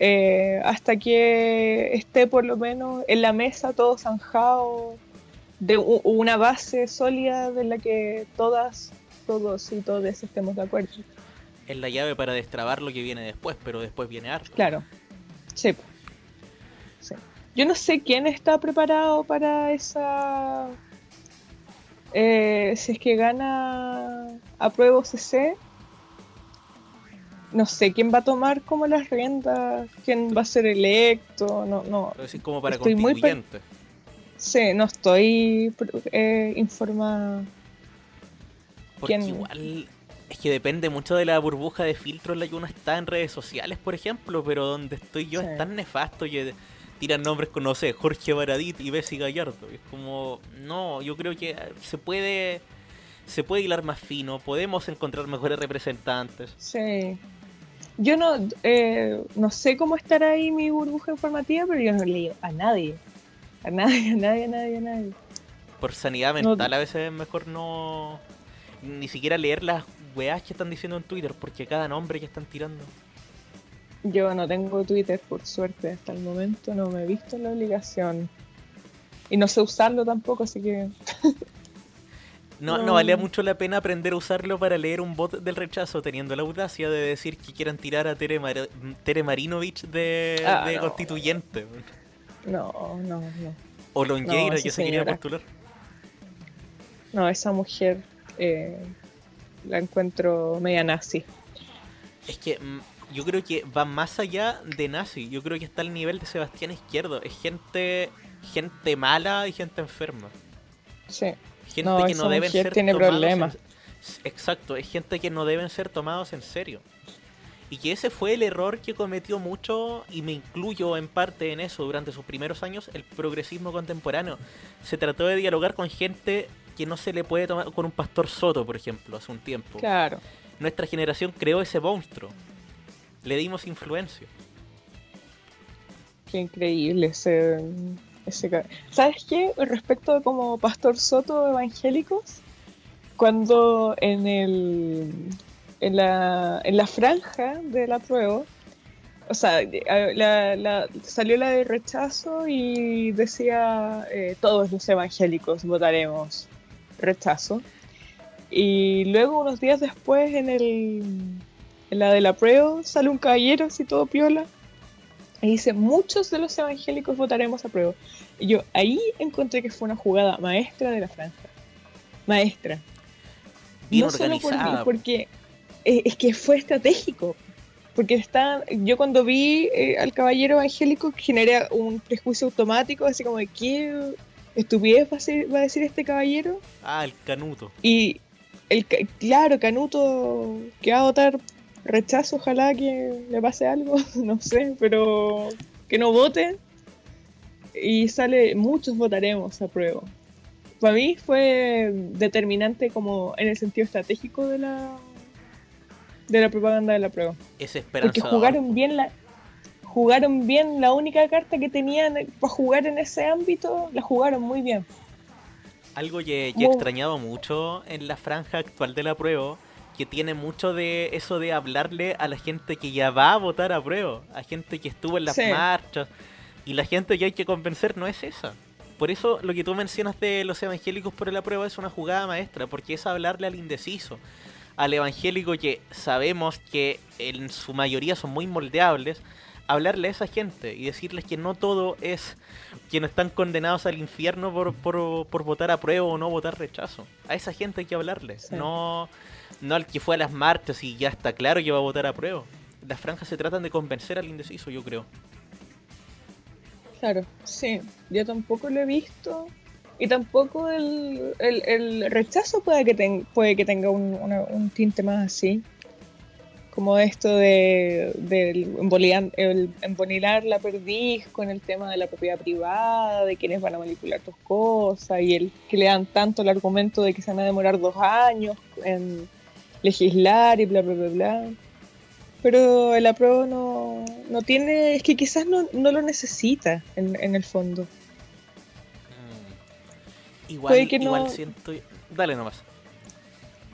eh, hasta que esté por lo menos en la mesa todo zanjado de una base sólida de la que todas, todos y todos estemos de acuerdo. Es la llave para destrabar lo que viene después, pero después viene harto. Claro. Sí. Yo no sé quién está preparado para esa. eh, si es que gana apruebo CC. No sé quién va a tomar como las riendas, quién va a ser electo, no, no. Pero como para Estoy muy. Sí, no estoy eh, informada. Porque ¿Quién? igual es que depende mucho de la burbuja de filtro en la que uno está en redes sociales, por ejemplo, pero donde estoy yo Sí. es tan nefasto que tiran nombres con, no sé, Jorge Baradit y Bessie Gallardo. Es como, no, yo creo que se puede se puede hilar más fino, podemos encontrar mejores representantes. Sí. Yo no, eh, no sé cómo estará ahí mi burbuja informativa, pero yo no leí a nadie. A nadie, a nadie, a nadie, a nadie. Por sanidad No- mental a veces es mejor no ni siquiera leer las weás que están diciendo en Twitter, porque cada nombre que están tirando. Yo no tengo Twitter, por suerte, hasta el momento no me he visto en la obligación. Y no sé usarlo tampoco, así que No, no No. valía mucho la pena aprender a usarlo para leer un bot del rechazo, teniendo la audacia de decir que quieran tirar a Tere, Mar- Tere Marinovich de, Ah, de no. constituyente. no, no, no. O Longueira, No, que se quería postular. No, esa mujer eh, la encuentro media nazi. Es que mm, yo creo que va más allá de nazi. Yo creo que está al nivel de Sebastián Izquierdo. Es gente, gente mala y gente enferma. Sí. Gente No, que no deben ser tiene tomados problemas. en- Exacto, es gente que no deben ser tomados en serio. Y que ese fue el error que cometió mucho, y me incluyo en parte en eso durante sus primeros años, el progresismo contemporáneo. Se trató de dialogar con gente que no se le puede tomar con un pastor Soto, por ejemplo, hace un tiempo. Claro. Nuestra generación creó ese monstruo. Le dimos influencia. Qué increíble ese, ese ¿Sabes qué? Respecto de como Pastor Soto evangélicos, cuando en el en la, en la franja de la prueba, o sea, la- la- salió la de rechazo y decía eh, todos los evangélicos votaremos rechazo. Y luego unos días después en el en la de la prueba sale un caballero así todo piola y dice, muchos de los evangélicos votaremos a prueba. Y yo ahí encontré que fue una jugada maestra de la franja. Maestra. Bien no solo por- porque eh, es que fue estratégico. Porque está, yo cuando vi eh, al caballero evangélico generé un prejuicio automático, así como de qué estupidez va a, ser- va a decir este caballero. Ah, el canuto. Y el claro, Canuto que va a votar rechazo, ojalá que le pase algo, no sé, pero que no vote. Y sale, muchos votaremos a prueba. Para mí fue determinante como en el sentido estratégico de la de la propaganda de la prueba. Es Porque esperanzador. jugaron bien la jugaron bien la única carta que tenían para jugar en ese ámbito, la jugaron muy bien. Algo que, que he extrañado mucho en la franja actual de la prueba, que tiene mucho de eso de hablarle a la gente que ya va a votar a prueba, a gente que estuvo en las Sí. marchas, y la gente que hay que convencer no es esa. Por eso lo que tú mencionas de los evangélicos por la prueba es una jugada maestra, porque es hablarle al indeciso, al evangélico que sabemos que en su mayoría son muy moldeables, hablarle a esa gente y decirles que no todo es que no están condenados al infierno por, por, por votar a prueba o no votar rechazo. A esa gente hay que hablarle, Sí. no, no al que fue a las marchas y ya está claro que va a votar a prueba. Las franjas se tratan de convencer al indeciso, yo creo. Claro, sí, yo tampoco lo he visto y tampoco el, el, el rechazo puede que, ten- puede que tenga un, una- un tinte más así, como esto de, el embonilar la perdiz con el tema de la propiedad privada, de quienes van a manipular tus cosas y el que le dan tanto el argumento de que se van a demorar dos años en legislar y bla, bla, bla, bla. Pero el apruebo no, no tiene, es que quizás no, no lo necesita en, en el fondo. Mm. Igual, Puede que igual no- siento... Dale nomás.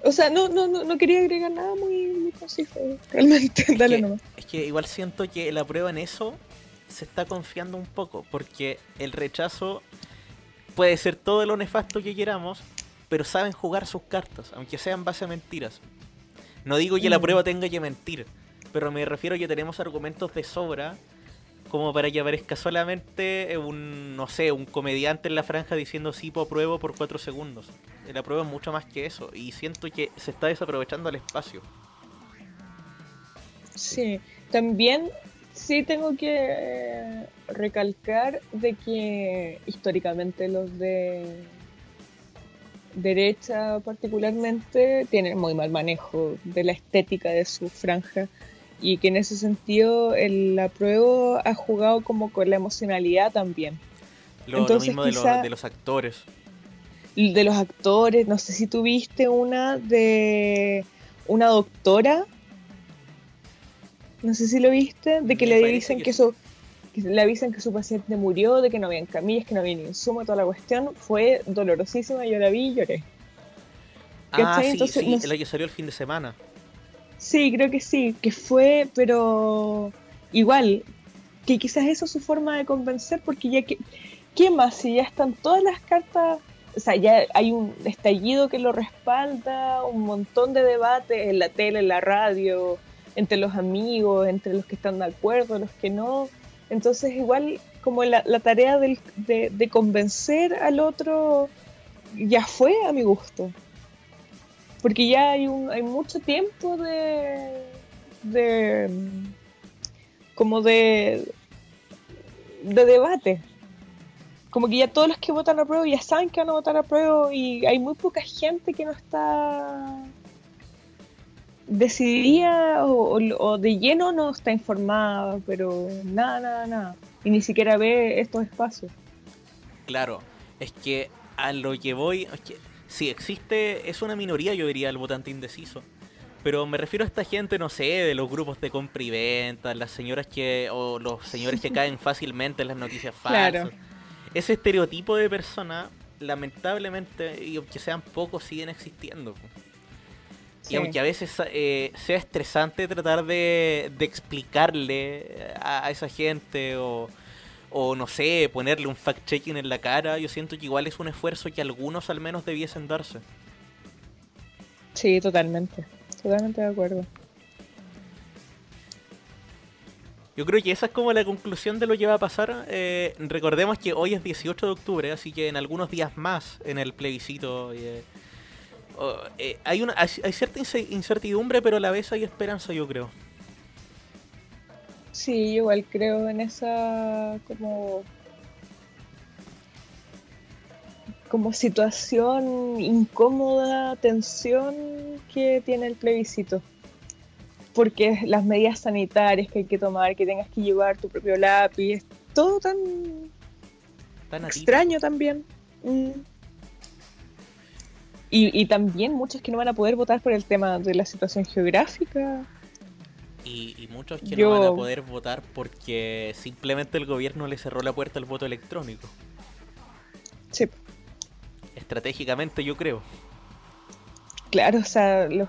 O sea, no, no, no, no quería agregar nada muy, muy conciso, realmente. Dale que- nomás. Es que igual siento que la prueba en eso se está confiando un poco, porque el rechazo puede ser todo lo nefasto que queramos, pero saben jugar sus cartas, aunque sean base a mentiras. No digo que la Mm. prueba tenga que mentir, pero me refiero a que tenemos argumentos de sobra como para que aparezca solamente un, no sé, un comediante en la franja diciendo sí, po, apruebo por cuatro segundos. La prueba es mucho más que eso, y siento que se está desaprovechando el espacio. Sí, también sí tengo que eh, recalcar de que históricamente los de derecha particularmente tienen muy mal manejo de la estética de su franja y que en ese sentido el apruebo ha jugado como con la emocionalidad también Lo, lo Entonces, mismo de, los- quizá- de los actores. de los actores, no sé si tuviste una de una doctora, no sé si lo viste, de que Me le dicen que que, su que le avisan que su paciente murió, de que no habían camillas, que no había ni insumo, toda la cuestión, fue dolorosísima, yo la vi y lloré. Ah, sí, Entonces, sí, no sé- la que salió el fin de semana. Sí, creo que sí, que fue, pero igual, que quizás eso es su forma de convencer, porque ya que, ¿qué más? Si ya están todas las cartas, o sea, ya hay un estallido que lo respalda, un montón de debates en la tele, en la radio, entre los amigos, entre los que están de acuerdo, los que no. Entonces, igual, como la, la tarea del- de, de convencer al otro ya fue a mi gusto porque ya hay un hay mucho tiempo de de como de de debate. Como que ya todos los que votan a prueba ya saben que van a votar a prueba y hay muy poca gente que no está decidida o, o- de lleno no está informada pero nada nada nada. Y ni siquiera ve estos espacios. Claro, es que a lo que voy, sí existe, es una minoría, yo diría, el votante indeciso. Pero me refiero a esta gente, no sé, de los grupos de compra y venta, las señoras que, o los señores que caen fácilmente en las noticias falsas. Ese estereotipo de persona, lamentablemente, y aunque sean pocos, siguen existiendo. Y aunque a veces eh, sea estresante tratar de, de explicarle a, esa gente o, o, no sé, ponerle un fact-checking en la cara, yo siento que igual es un esfuerzo que algunos al menos debiesen darse. Sí, totalmente. Totalmente de acuerdo. Yo creo que esa es como la conclusión de lo que va a pasar. Eh, recordemos que hoy es 18 de octubre, así que en algunos días más en el plebiscito eh, eh, hay, una, hay, cierta incertidumbre, pero a la vez hay esperanza, yo creo. Sí, igual creo en esa como como situación incómoda, tensión que tiene el plebiscito. Porque las medidas sanitarias que hay que tomar, que tengas que llevar tu propio lápiz, todo tan, extraño también. Mm. Y, también muchos que no van a poder votar por el tema de la situación geográfica. Y, muchos que no van a poder votar porque simplemente el gobierno le cerró la puerta al voto electrónico. Sí. Estratégicamente yo creo. Claro, o sea, los,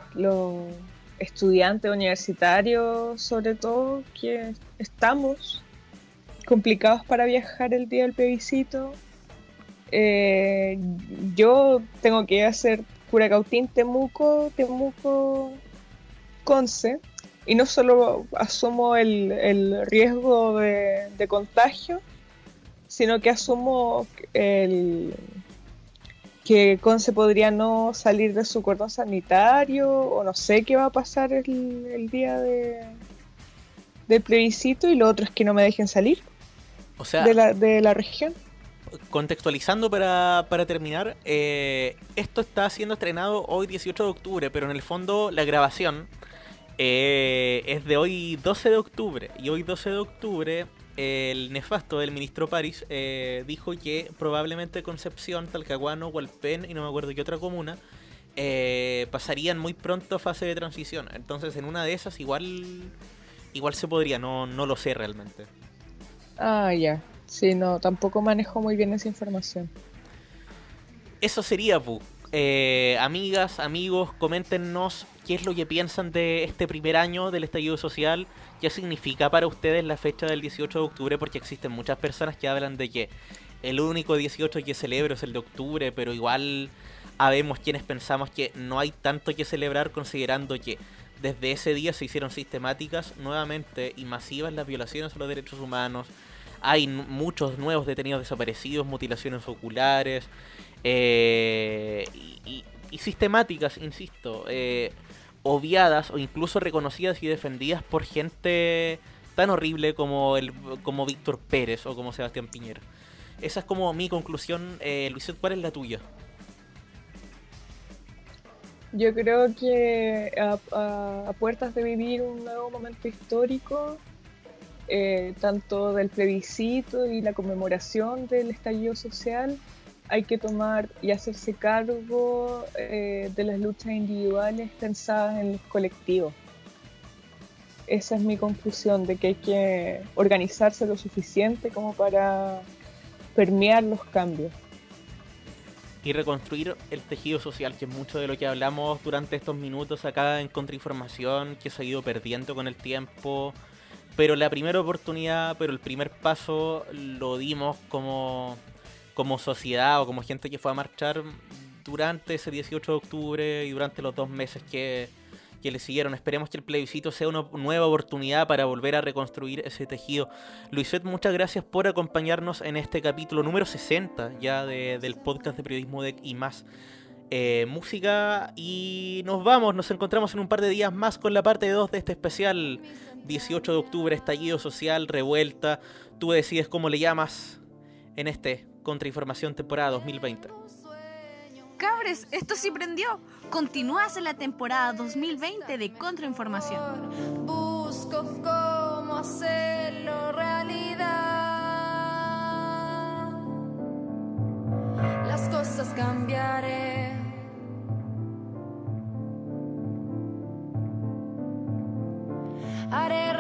estudiantes universitarios, sobre todo, que estamos complicados para viajar el día del plebiscito, eh, yo tengo que hacer Curacautín, Temuco, Temuco, Conce, y no solo asumo el, riesgo de, contagio, sino que asumo el, que Conce podría no salir de su cordón sanitario, o no sé qué va a pasar el, día de, del plebiscito, y lo otro es que no me dejen salir o sea, de, la, de la región. contextualizando para, para terminar, eh, esto está siendo estrenado hoy 18 de octubre, pero en el fondo la grabación eh, es de hoy 12 de octubre. Y hoy 12 de octubre el nefasto del ministro París eh, dijo que probablemente Concepción, Talcahuano, Hualpén y no me acuerdo qué otra comuna pasarían muy pronto a fase de transición. Entonces en una de esas igual igual se podría, no, no lo sé realmente. Ah, ya. Sí, no, tampoco manejo muy bien esa información. Eso sería, Pu. Eh, amigas, amigos, coméntenos qué es lo que piensan de este primer año del estallido social, qué significa para ustedes la fecha del 18 de octubre, porque existen muchas personas que hablan de que el único 18 que celebro es el de octubre, pero igual habemos quienes pensamos que no hay tanto que celebrar considerando que desde ese día se hicieron sistemáticas nuevamente y masivas las violaciones a los derechos humanos, hay muchos nuevos detenidos desaparecidos, mutilaciones oculares eh, y, sistemáticas, insisto, eh, obviadas o incluso reconocidas y defendidas por gente tan horrible como, el, como Víctor Pérez o como Sebastián Piñera. Esa es como mi conclusión. Eh, Luisette, ¿cuál es la tuya? Yo creo que a, puertas de vivir un nuevo momento histórico, eh, tanto del plebiscito y la conmemoración del estallido social, hay que tomar y hacerse cargo eh, de las luchas individuales pensadas en los colectivos. Esa es mi conclusión, de que hay que organizarse lo suficiente como para permear los cambios. Y reconstruir el tejido social, que es mucho de lo que hablamos durante estos minutos acá en Contrainformación, que se ha ido perdiendo con el tiempo, pero la primera oportunidad, pero el primer paso lo dimos como, como sociedad o como gente que fue a marchar durante ese 18 de octubre y durante los dos meses que, que le siguieron. Esperemos que el plebiscito sea una nueva oportunidad para volver a reconstruir ese tejido. Luisette, muchas gracias por acompañarnos en este capítulo número 60 ya del podcast de Periodismo de y más. Eh, música y nos vamos, nos encontramos en un par de días más con la parte 2 de este especial 18 de octubre, estallido social, revuelta, tú decides cómo le llamas en este Contrainformación temporada 2020. Cabres, esto sí prendió. Continúas en la temporada 2020 de Contrainformación. Busco cómo hacerlo realidad. Las cosas cambiaré. Haré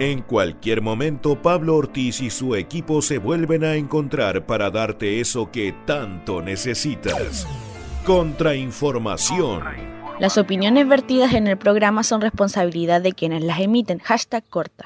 En cualquier momento, Pablo Ortiz y su equipo se vuelven a encontrar para darte eso que tanto necesitas. Contrainformación. Las opiniones vertidas en el programa son responsabilidad de quienes las emiten. Hashtag corta.